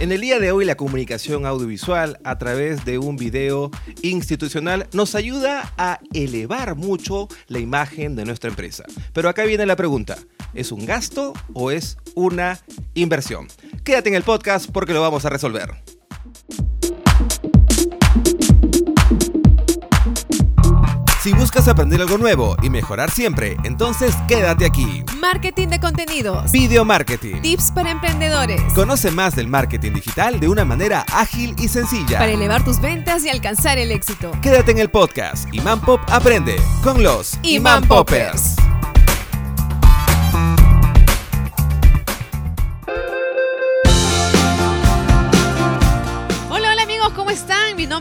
En el día de hoy la comunicación audiovisual a través de un video institucional nos ayuda a elevar mucho la imagen de nuestra empresa. Pero acá viene la pregunta, ¿es un gasto o es una inversión? Quédate en el podcast porque lo vamos a resolver. Si buscas aprender algo nuevo y mejorar siempre, entonces quédate aquí. Marketing de contenidos. Video marketing. Tips para emprendedores. Conoce más del marketing digital de una manera ágil y sencilla. Para elevar tus ventas y alcanzar el éxito. Quédate en el podcast Iman Pop Aprende con los Iman Poppers.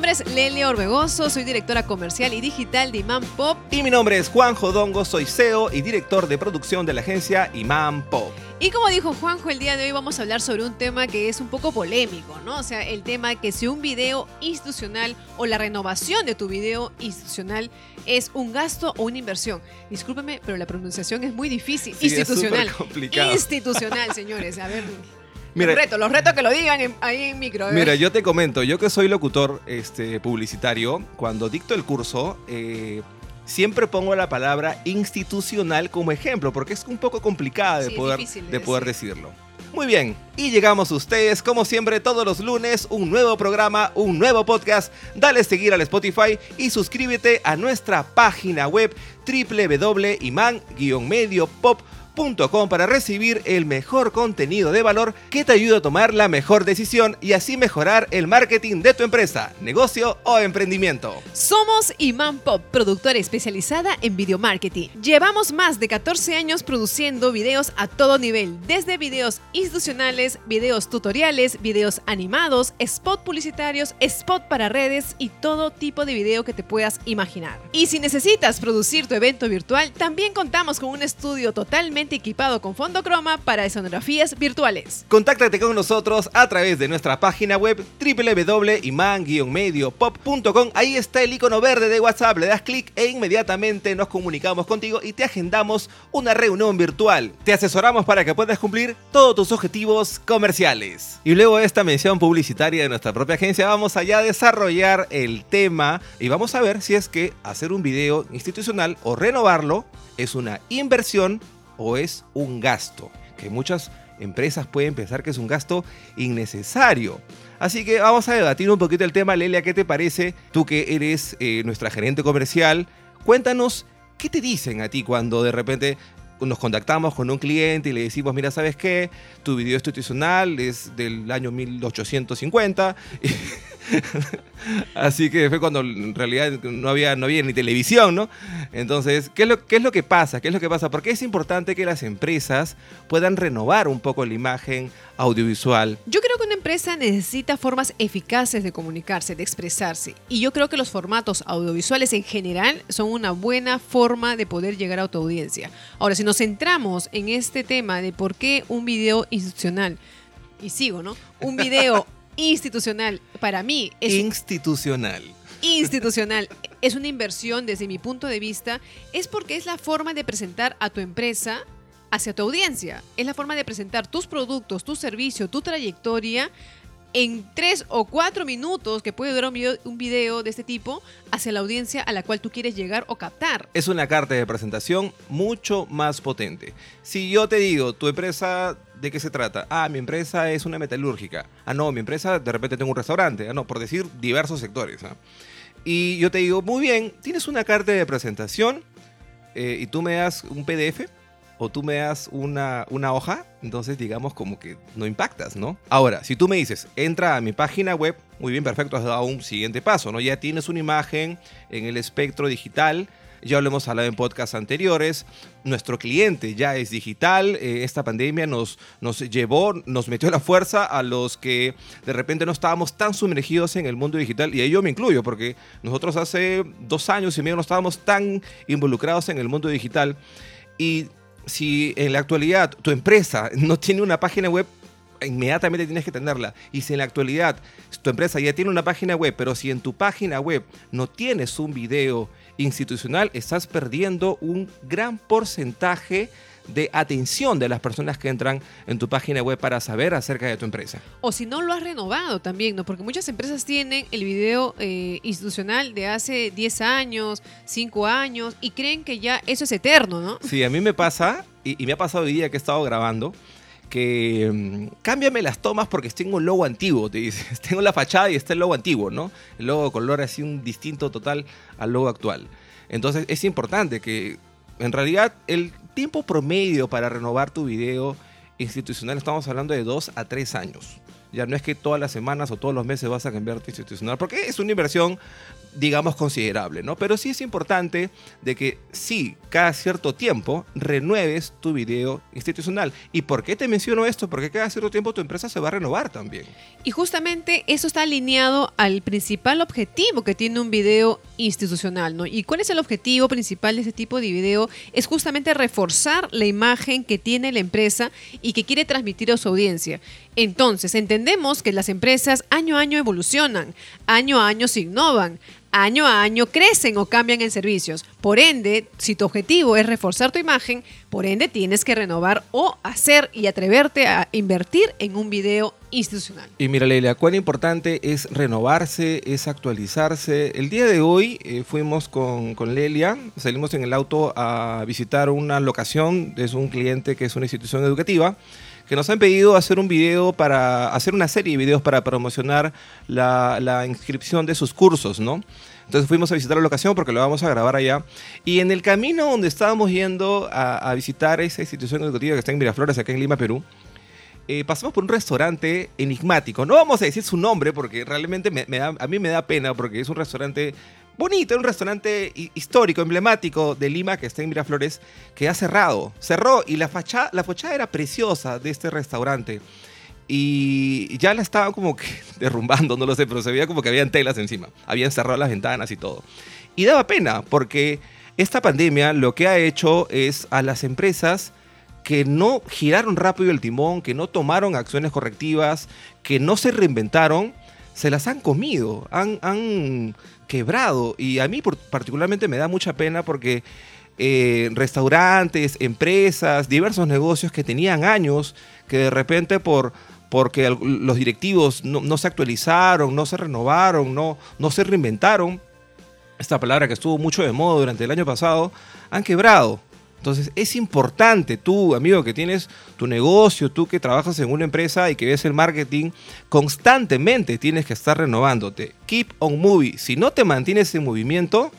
Nombre es Lelia Orbegoso, soy directora comercial y digital de Iman Pop. Y mi nombre es Juan Jodongo, soy CEO y director de producción de la agencia Iman Pop. Y como dijo Juanjo, el día de hoy vamos a hablar sobre un tema que es un poco polémico, ¿no? O sea, el tema que si un video institucional o la renovación de tu video institucional es un gasto o una inversión. Discúlpeme, pero la pronunciación es muy difícil. Sí, institucional. complicado. Institucional, señores. A ver. Mira- los retos, los retos que lo digan en- ahí en micro. ver. Mira, yo te comento, yo que soy locutor este, publicitario, cuando dicto el curso, eh, siempre pongo la palabra institucional como ejemplo, porque es un poco complicada de, Sí, poder, de de poder decir. decirlo. Muy bien, y llegamos a ustedes, como siempre, todos los lunes, un nuevo programa, un nuevo podcast. Dale seguir al Spotify y suscríbete a nuestra página web www.iman-mediopop.com para recibir el mejor contenido de valor que te ayude a tomar la mejor decisión y así mejorar el marketing de tu empresa, negocio o emprendimiento. Somos Iman Pop, productora especializada en video marketing. Llevamos más de 14 años produciendo videos a todo nivel, desde videos institucionales, videos tutoriales, videos animados, spot publicitarios, spot para redes y todo tipo de video que te puedas imaginar. Y si necesitas producir tu evento virtual, también contamos con un estudio totalmente equipado con fondo croma para escenografías virtuales. Contáctate con nosotros a través de nuestra página web www.iman-mediopop.com. Ahí está el icono verde de WhatsApp, le das clic e inmediatamente nos comunicamos contigo y te agendamos una reunión virtual. Te asesoramos para que puedas cumplir todos tus objetivos comerciales. Y luego de esta mención publicitaria de nuestra propia agencia, vamos allá a desarrollar el tema y vamos a ver si es que hacer un video institucional o renovarlo es una inversión o es un gasto. Que muchas empresas pueden pensar que es un gasto innecesario. Así que vamos a debatir un poquito el tema. Lelia, ¿qué te parece? Tú que eres eh, nuestra gerente comercial, cuéntanos qué te dicen a ti cuando de repente nos contactamos con un cliente y le decimos, mira, ¿sabes qué? Tu video institucional es del año 1850. Así que fue cuando en realidad no había, no había ni televisión, ¿no? Entonces, ¿qué es, lo, ¿qué es lo que pasa? ¿Qué es lo que pasa? Porque es importante que las empresas puedan renovar un poco la imagen audiovisual. Yo creo que una empresa necesita formas eficaces de comunicarse, de expresarse. Y yo creo que los formatos audiovisuales en general son una buena forma de poder llegar a tu audiencia. Ahora, si nos centramos en este tema de por qué un video institucional, y sigo, ¿no? Un video institucional para mí es Institucional. institucional es una inversión desde mi punto de vista, es porque es la forma de presentar a tu empresa hacia tu audiencia. Es la forma de presentar tus productos, tu servicio, tu trayectoria en tres o cuatro minutos que puede durar un video, un video de este tipo hacia la audiencia a la cual tú quieres llegar o captar. Es una carta de presentación mucho más potente. Si yo te digo, tu empresa, ¿de qué se trata? Ah, mi empresa es una metalúrgica. Ah, no, mi empresa de repente tengo un restaurante. Ah, no, por decir diversos sectores. ¿ah? Y yo te digo, muy bien, tienes una carta de presentación eh, y tú me das un PDF o tú me das una, una hoja, entonces digamos como que no impactas, ¿no? Ahora, si tú me dices, entra a mi página web, muy bien, perfecto, has dado un siguiente paso, ¿no? Ya tienes una imagen en el espectro digital, ya lo hemos hablado en podcasts anteriores, nuestro cliente ya es digital, eh, esta pandemia nos, nos llevó, nos metió la fuerza a los que de repente no estábamos tan sumergidos en el mundo digital, y ahí yo me incluyo, porque nosotros hace dos años y medio no estábamos tan involucrados en el mundo digital, y si en la actualidad tu empresa no tiene una página web, inmediatamente tienes que tenerla. Y si en la actualidad tu empresa ya tiene una página web, pero si en tu página web no tienes un video institucional, estás perdiendo un gran porcentaje de atención de las personas que entran en tu página web para saber acerca de tu empresa. O si no lo has renovado también, ¿no? Porque muchas empresas tienen el video eh, institucional de hace 10 años, 5 años, y creen que ya eso es eterno, ¿no? Sí, a mí me pasa, y, y me ha pasado hoy día que he estado grabando, que mm, cámbiame las tomas porque tengo un logo antiguo, te dices. Tengo la fachada y está el logo antiguo, ¿no? El logo de color así un distinto total al logo actual. Entonces es importante que en realidad el tiempo promedio para renovar tu video institucional estamos hablando de dos a tres años. Ya no es que todas las semanas o todos los meses vas a cambiar tu institucional, porque es una inversión digamos, considerable, ¿no? Pero sí es importante de que sí, cada cierto tiempo renueves tu video institucional. ¿Y por qué te menciono esto? Porque cada cierto tiempo tu empresa se va a renovar también. Y justamente eso está alineado al principal objetivo que tiene un video institucional, ¿no? ¿Y cuál es el objetivo principal de este tipo de video? Es justamente reforzar la imagen que tiene la empresa y que quiere transmitir a su audiencia. Entonces, entendemos que las empresas año a año evolucionan, año a año se innovan, año a año crecen o cambian en servicios. Por ende, si tu objetivo es reforzar tu imagen, por ende tienes que renovar o hacer y atreverte a invertir en un video institucional. Y mira, Leila, cuán importante es renovarse, es actualizarse. El día de hoy eh, fuimos con, con, Lelia, salimos en el auto a visitar una locación, es un cliente que es una institución educativa que nos han pedido hacer un video para hacer una serie de videos para promocionar la, inscripción de sus cursos, ¿no? Entonces fuimos a visitar la locación porque lo vamos a grabar allá. Y en el camino donde estábamos yendo a, visitar esa institución educativa que está en Miraflores, acá en Lima, Perú, eh, pasamos por un restaurante enigmático. No vamos a decir su nombre porque realmente a mí me da pena porque es un restaurante bonito, un restaurante histórico, emblemático de Lima que está en Miraflores, que ha cerrado. Cerró y la fachada, la fachada era preciosa de este restaurante. Y ya la estaba como que derrumbando, no lo sé, pero se veía como que habían telas encima. Habían cerrado las ventanas y todo. Y daba pena porque esta pandemia lo que ha hecho es a las empresas que no giraron rápido el timón, que no tomaron acciones correctivas, que no se reinventaron, se las han comido, han, han quebrado. Y a mí particularmente me da mucha pena porque eh, restaurantes, empresas, diversos negocios que tenían años, que de repente por porque los directivos no, no, se actualizaron, no se renovaron, no, no se reinventaron, esta palabra que estuvo mucho de moda durante el año pasado, han quebrado. Entonces es importante tú, amigo, que tienes tu negocio, tú que trabajas en una empresa y que ves el marketing, constantemente tienes que estar renovándote. Keep on moving. Si no te mantienes en movimiento,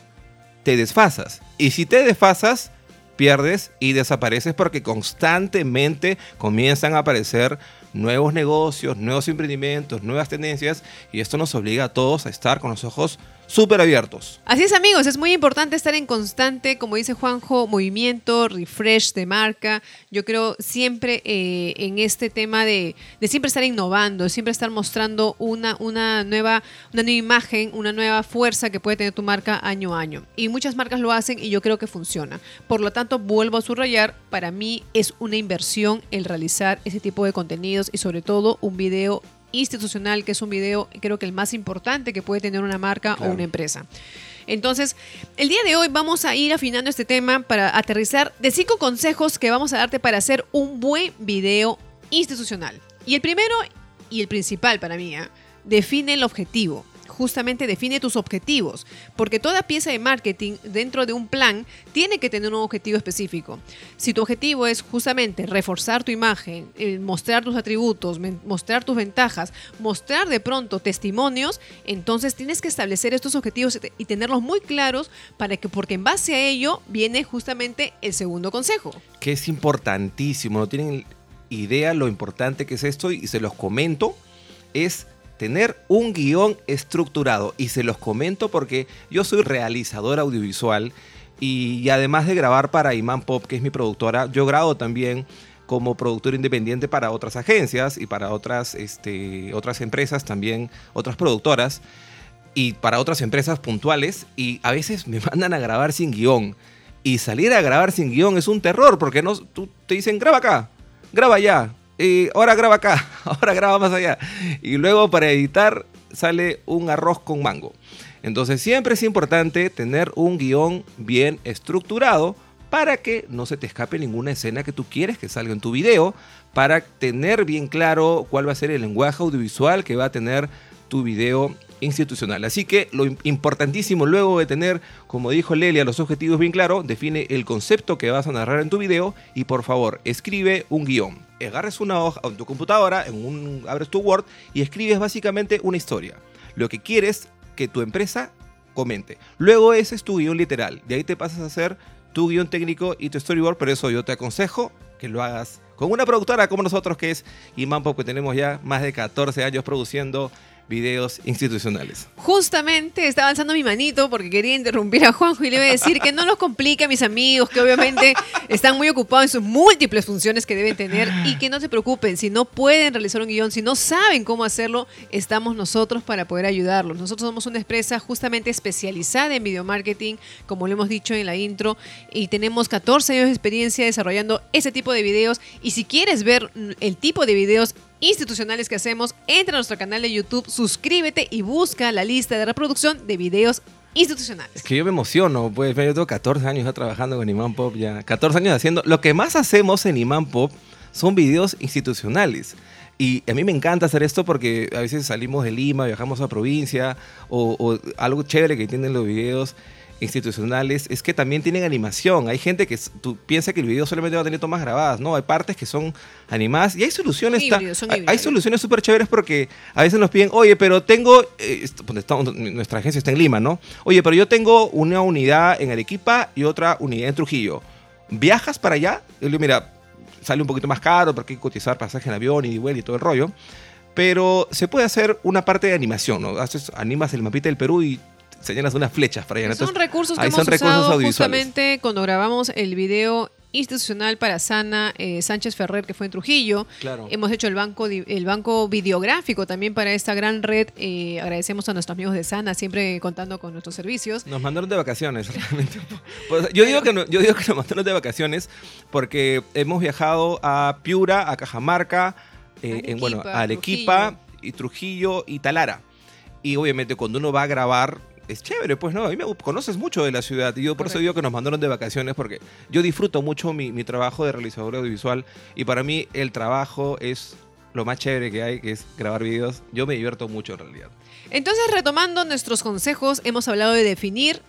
te desfasas. Y si te desfasas, pierdes y desapareces porque constantemente comienzan a aparecer nuevos negocios, nuevos emprendimientos, nuevas tendencias y esto nos obliga a todos a estar con los ojos súper abiertos. Así es amigos, es muy importante estar en constante, como dice Juanjo, movimiento, refresh de marca. Yo creo siempre eh, en este tema de, de, siempre estar innovando, siempre estar mostrando una, una, nueva, una nueva imagen, una nueva fuerza que puede tener tu marca año a año. Y muchas marcas lo hacen y yo creo que funciona. Por lo tanto, vuelvo a subrayar, para mí es una inversión el realizar ese tipo de contenidos y sobre todo un video institucional, que es un video creo que el más importante que puede tener una marca claro. o una empresa. Entonces, el día de hoy vamos a ir afinando este tema para aterrizar de cinco consejos que vamos a darte para hacer un buen video institucional. Y el primero y el principal para mí, ¿eh? define el objetivo justamente define tus objetivos, porque toda pieza de marketing dentro de un plan tiene que tener un objetivo específico. Si tu objetivo es justamente reforzar tu imagen, eh, mostrar tus atributos, mostrar tus ventajas, mostrar de pronto testimonios, entonces tienes que establecer estos objetivos y tenerlos muy claros para que, porque en base a ello viene justamente el segundo consejo. Que es importantísimo, no tienen idea lo importante que es esto y se los comento, es tener un guion estructurado. Y se los comento porque yo soy realizador audiovisual y, además de grabar para Iman Pop, que es mi productora, yo grabo también como productor independiente para otras agencias y para otras, este, otras empresas también, otras productoras y para otras empresas puntuales y a veces me mandan a grabar sin guion. Y salir a grabar sin guion es un terror porque no, tú, te dicen graba acá, graba allá, y ahora graba acá, ahora graba más allá. Y luego para editar sale un arroz con mango. Entonces siempre es importante tener un guion bien estructurado para que no se te escape ninguna escena que tú quieres que salga en tu video, para tener bien claro cuál va a ser el lenguaje audiovisual que va a tener tu video institucional. Así que lo importantísimo luego de tener, como dijo Lelia, los objetivos bien claros, define el concepto que vas a narrar en tu video y por favor escribe un guion. Agarres una hoja en tu computadora, en un, abres tu Word y escribes básicamente una historia. Lo que quieres que tu empresa comente. Luego ese es tu guion literal. De ahí te pasas a hacer tu guion técnico y tu storyboard. Por eso yo te aconsejo que lo hagas con una productora como nosotros que es Imán Pop, que tenemos ya más de 14 años produciendo videos institucionales. Justamente estaba alzando mi manito porque quería interrumpir a Juanjo y le iba a decir que no los complique a mis amigos, que obviamente están muy ocupados en sus múltiples funciones que deben tener y que no se preocupen, si no pueden realizar un guion, si no saben cómo hacerlo, estamos nosotros para poder ayudarlos. Nosotros somos una empresa justamente especializada en video marketing, como lo hemos dicho en la intro, y tenemos 14 años de experiencia desarrollando ese tipo de videos y si quieres ver el tipo de videos institucionales que hacemos, entra a nuestro canal de YouTube, suscríbete y busca la lista de reproducción de videos institucionales. Es que yo me emociono, pues yo tengo 14 años ya trabajando con Imán Pop, ya 14 años haciendo, lo que más hacemos en Imán Pop son videos institucionales. Y a mí me encanta hacer esto porque a veces salimos de Lima, viajamos a provincia o, o algo chévere que tienen los videos institucionales es que también tienen animación. Hay gente que tú piensa que el video solamente va a tener tomas grabadas, ¿no? Hay partes que son animadas y hay soluciones. hay, soluciones súper chéveres porque a veces nos piden, oye, pero tengo. Eh, nuestra agencia está en Lima, ¿no? Oye, pero yo tengo una unidad en Arequipa y otra unidad en Trujillo. ¿Viajas para allá? Y le digo, mira, sale un poquito más caro porque hay que cotizar pasaje en avión y vuelo y todo el rollo pero se puede hacer una parte de animación, ¿no? Haces, animas el mapita del Perú y señalas unas flechas para allá. son recursos que hemos usado justamente cuando grabamos el video institucional para Sana eh, Sánchez Ferrer, que fue en Trujillo. Claro. Hemos hecho el banco, el banco videográfico también para esta gran red. Eh, agradecemos a nuestros amigos de Sana, siempre contando con nuestros servicios. Nos mandaron de vacaciones, realmente. Pues, yo, digo que yo digo que nos mandaron de vacaciones porque hemos viajado a Piura, a Cajamarca, eh, en, bueno, a Arequipa y Trujillo y Talara. Y obviamente cuando uno va a grabar es chévere, pues no, a mí me conoces mucho de la ciudad y yo por eso digo que nos mandaron de vacaciones porque yo disfruto mucho mi, mi, trabajo de realizador audiovisual y para mí el trabajo es lo más chévere que hay, que es grabar videos. Yo me divierto mucho en realidad. Entonces, retomando nuestros consejos, hemos hablado de definir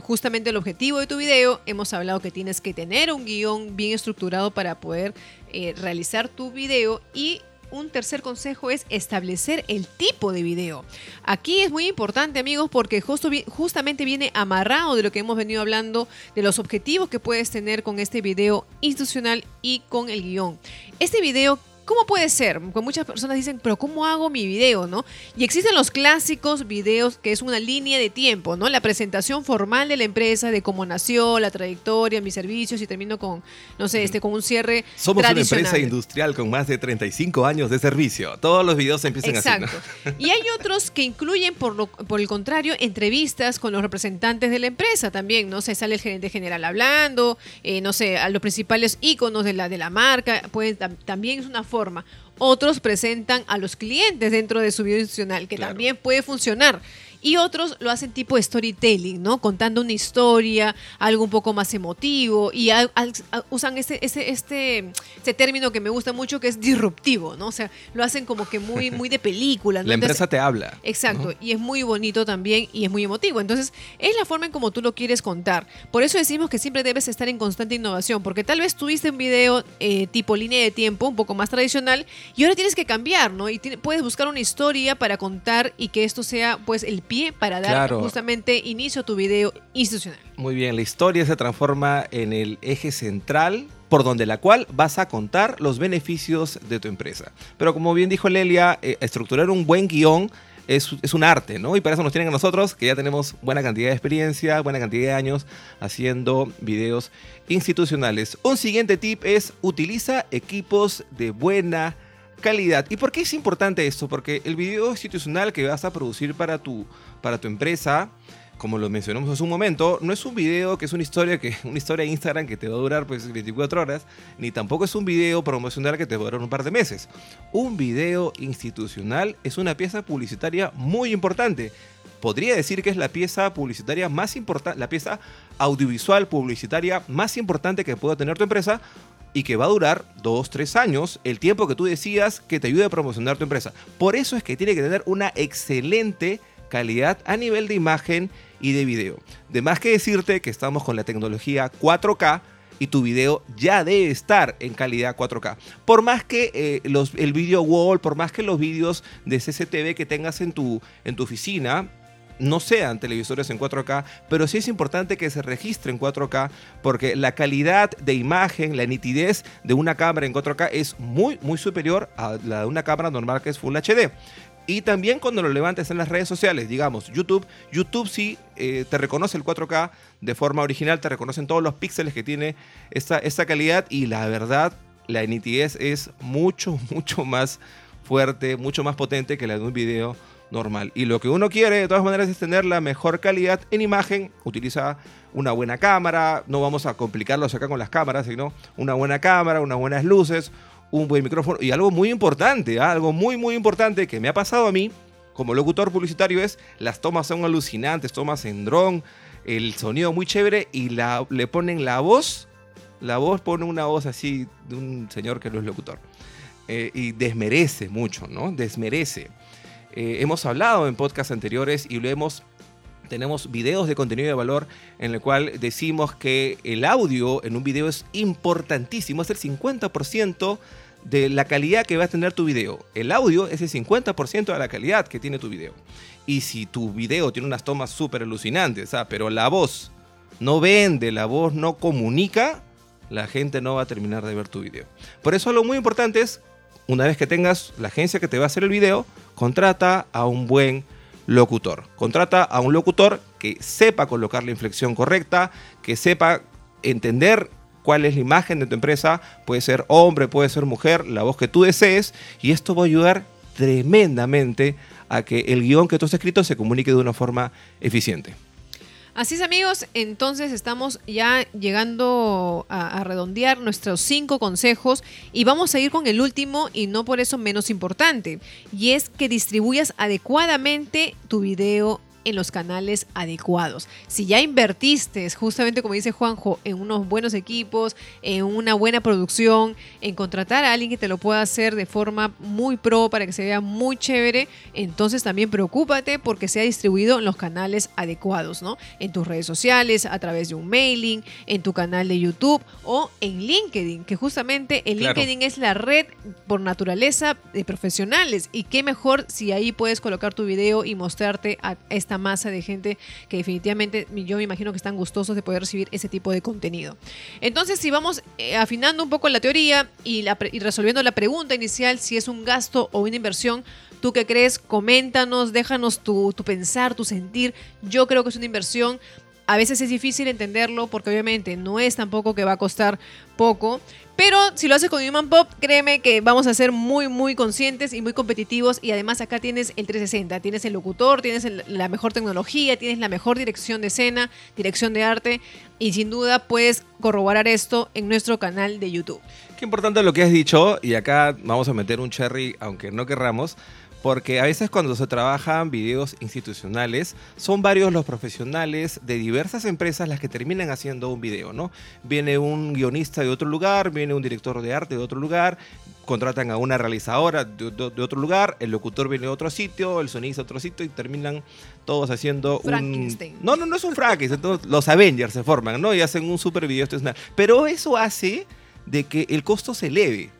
justamente el objetivo de tu video, hemos hablado que tienes que tener un guion bien estructurado para poder eh, realizar tu video y un tercer consejo es establecer el tipo de video. Aquí es muy importante, amigos, porque justo, justamente viene amarrado de lo que hemos venido hablando, de los objetivos que puedes tener con este video institucional y con el guion. Este video ¿Cómo puede ser? Porque muchas personas dicen, pero ¿cómo hago mi video? ¿no? Y existen los clásicos videos que es una línea de tiempo, ¿no? La presentación formal de la empresa, de cómo nació, la trayectoria, mis servicios y termino con, no sé, este, con un cierre Somos una empresa industrial con más de 35 años de servicio. Todos los videos empiezan así. Exacto. Y hay otros que incluyen, por, lo, por el contrario, entrevistas con los representantes de la empresa también, ¿no? Se sale el gerente general hablando, eh, no sé, a los principales íconos de la, de la marca, pueden, también es una forma otros presentan a los clientes dentro de su video institucional, que también puede funcionar y otros lo hacen tipo storytelling, ¿no? Contando una historia, algo un poco más emotivo y usan este, este, este, este, término que me gusta mucho que es disruptivo, ¿no? O sea, lo hacen como que muy, muy de película. La empresa te habla. Exacto, y es muy bonito también y es muy emotivo. Entonces, es la forma en como tú lo quieres contar. Por eso decimos que siempre debes estar en constante innovación, porque tal vez tuviste un video eh, tipo línea de tiempo, un poco más tradicional, y ahora tienes que cambiar, ¿no? Y puedes buscar una historia para contar y que esto sea pues el pie para dar justamente inicio a tu video institucional. Muy bien, la historia se transforma en el eje central por donde la cual vas a contar los beneficios de tu empresa. Pero como bien dijo Lelia, eh, estructurar un buen guion es, es, un arte, ¿no? Y para eso nos tienen a nosotros, que ya tenemos buena cantidad de experiencia, buena cantidad de años haciendo videos institucionales. Un siguiente tip es utiliza equipos de buena calidad. ¿Y por qué es importante esto? Porque el video institucional que vas a producir para tu, para tu empresa, como lo mencionamos hace un momento, no es un video que es una historia que una historia de Instagram que te va a durar pues 24 horas, ni tampoco es un video promocional que te va a durar un par de meses. Un video institucional es una pieza publicitaria muy importante. podría decir que es la pieza publicitaria más importante, la pieza audiovisual publicitaria más importante que pueda tener tu empresa y que va a durar dos, tres años, el tiempo que tú decías que te ayude a promocionar tu empresa. Por eso es que tiene que tener una excelente calidad a nivel de imagen y de video. De más que decirte que estamos con la tecnología 4K y tu video ya debe estar en calidad 4K. Por más que eh, los, el video wall, por más que los vídeos de CCTV que tengas en tu, en tu oficina, no sean televisores en 4K, pero sí es importante que se registre en 4K porque la calidad de imagen, la nitidez de una cámara en 4K es muy, muy superior a la de una cámara normal que es Full HD. Y también cuando lo levantes en las redes sociales, digamos YouTube, YouTube sí eh, te reconoce el 4K de forma original, te reconocen todos los píxeles que tiene esta, esta calidad y la verdad, la nitidez es mucho, mucho más fuerte, mucho más potente que la de un video normal. Y lo que uno quiere de todas maneras es tener la mejor calidad en imagen, utiliza una buena cámara, no vamos a complicarlos acá con las cámaras, sino una buena cámara, unas buenas luces, un buen micrófono y algo muy importante, ¿ah? algo muy muy importante que me ha pasado a mí como locutor publicitario es las tomas son alucinantes, tomas en dron, el sonido muy chévere y le ponen la voz, la voz pone una voz así de un señor que no es locutor. Eh, y desmerece mucho, ¿no? Desmerece. Eh, hemos hablado en podcasts anteriores y tenemos videos de contenido de valor en el cual decimos que el audio en un video es importantísimo, es el 50% de la calidad que va a tener tu video. El audio es el 50% de la calidad que tiene tu video. Y si tu video tiene unas tomas súper alucinantes, ¿ah? pero la voz no vende, la voz no comunica, la gente no va a terminar de ver tu video. Por eso lo muy importante es, una vez que tengas la agencia que te va a hacer el video, contrata a un buen locutor. Contrata a un locutor que sepa colocar la inflexión correcta, que sepa entender cuál es la imagen de tu empresa. Puede ser hombre, puede ser mujer, la voz que tú desees. Y esto va a ayudar tremendamente a que el guion que tú has escrito se comunique de una forma eficiente. Así es amigos, entonces estamos ya llegando a, redondear nuestros cinco consejos y vamos a ir con el último y no por eso menos importante, y es que distribuyas adecuadamente tu video en los canales adecuados. Si ya invertiste, justamente como dice Juanjo, en unos buenos equipos, en una buena producción, en contratar a alguien que te lo pueda hacer de forma muy pro para que se vea muy chévere, entonces también preocúpate porque sea distribuido en los canales adecuados, ¿no? En tus redes sociales, a través de un mailing, en tu canal de YouTube o en LinkedIn, que justamente el LinkedIn es la red por naturaleza de profesionales y qué mejor si ahí puedes colocar tu video y mostrarte a esta masa de gente que definitivamente yo me imagino que están gustosos de poder recibir ese tipo de contenido. Entonces, si vamos eh, afinando un poco la teoría y, resolviendo la pregunta inicial, si es un gasto o una inversión, ¿Tú qué crees? Coméntanos, déjanos tu, tu, pensar, tu sentir. Yo creo que es una inversión a veces es difícil entenderlo porque obviamente no es tampoco que va a costar poco. Pero si lo haces con Human Pop, créeme que vamos a ser muy, muy conscientes y muy competitivos. Y además acá tienes el 360, tienes el locutor, tienes la mejor tecnología, tienes la mejor dirección de escena, dirección de arte. Y sin duda puedes corroborar esto en nuestro canal de YouTube. Qué importante lo que has dicho. Y acá vamos a meter un cherry, aunque no querramos porque a veces cuando se trabajan videos institucionales, son varios los profesionales de diversas empresas las que terminan haciendo un video, ¿no? Viene un guionista de otro lugar, viene un director de arte de otro lugar, contratan a una realizadora de, otro lugar, el locutor viene de otro sitio, el sonista de otro sitio y terminan todos haciendo un... No, no, no es un Frankenstein, los Avengers se forman, ¿no? Y hacen un super video institucional. Pero eso hace de que el costo se eleve.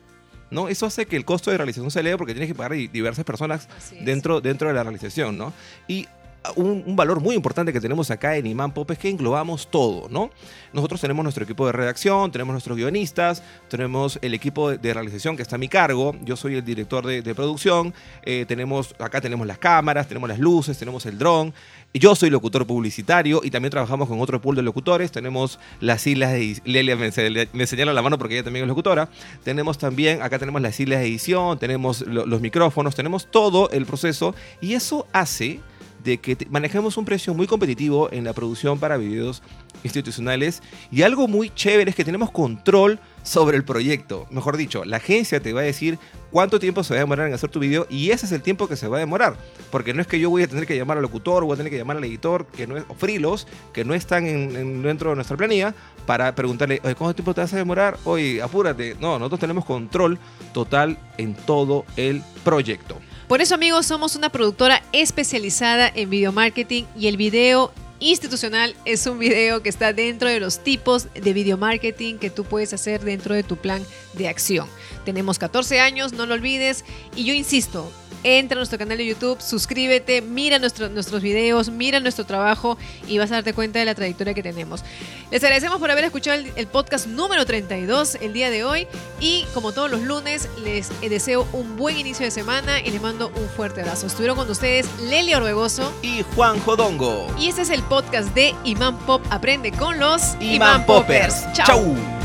¿No? Eso hace que el costo de realización se eleve porque tienes que pagar diversas personas dentro, dentro de la realización, ¿no? Y un, valor muy importante que tenemos acá en Imán Pop es que englobamos todo, ¿no? Nosotros tenemos nuestro equipo de redacción, tenemos nuestros guionistas, tenemos el equipo de, realización que está a mi cargo, yo soy el director de, producción, eh, tenemos, acá tenemos las cámaras, tenemos las luces, tenemos el dron, yo soy locutor publicitario y también trabajamos con otro pool de locutores. Tenemos las islas de Lelia me, me señala la mano porque ella también es locutora. Tenemos también, acá tenemos las islas de edición, tenemos los micrófonos, tenemos todo el proceso y eso hace de que manejemos un precio muy competitivo en la producción para videos institucionales y algo muy chévere es que tenemos control sobre el proyecto. Mejor dicho, la agencia te va a decir cuánto tiempo se va a demorar en hacer tu video y ese es el tiempo que se va a demorar. Porque no es que yo voy a tener que llamar al locutor, voy a tener que llamar al editor, que no es, o frilos, que no están en- en- dentro de nuestra planilla, para preguntarle, ¿cuánto tiempo te vas a demorar? Oye, apúrate. No, nosotros tenemos control total en todo el proyecto. Por eso, amigos, somos una productora especializada en video marketing y el video institucional es un video que está dentro de los tipos de video marketing que tú puedes hacer dentro de tu plan de acción. Tenemos 14 años, no lo olvides, y yo insisto, entra a nuestro canal de YouTube, suscríbete, mira nuestro- nuestros videos, mira nuestro trabajo y vas a darte cuenta de la trayectoria que tenemos. Les agradecemos por haber escuchado el, el podcast número 32 el día de hoy y como todos los lunes les deseo un buen inicio de semana y les mando un fuerte abrazo. Estuvieron con ustedes Leli Orbegoso Y Juan Jodongo. y este es el podcast de Imán Pop Aprende con los Imán Poppers. Chao. Chau.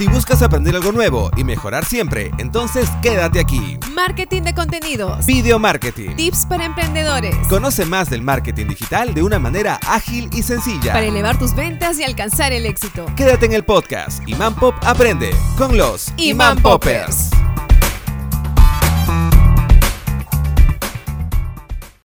Si buscas aprender algo nuevo y mejorar siempre, entonces quédate aquí. Marketing de contenidos. Video Marketing. Tips para emprendedores. Conoce más del marketing digital de una manera ágil y sencilla. Para elevar tus ventas y alcanzar el éxito. Quédate en el podcast Imán Pop Aprende con los Imán Poppers.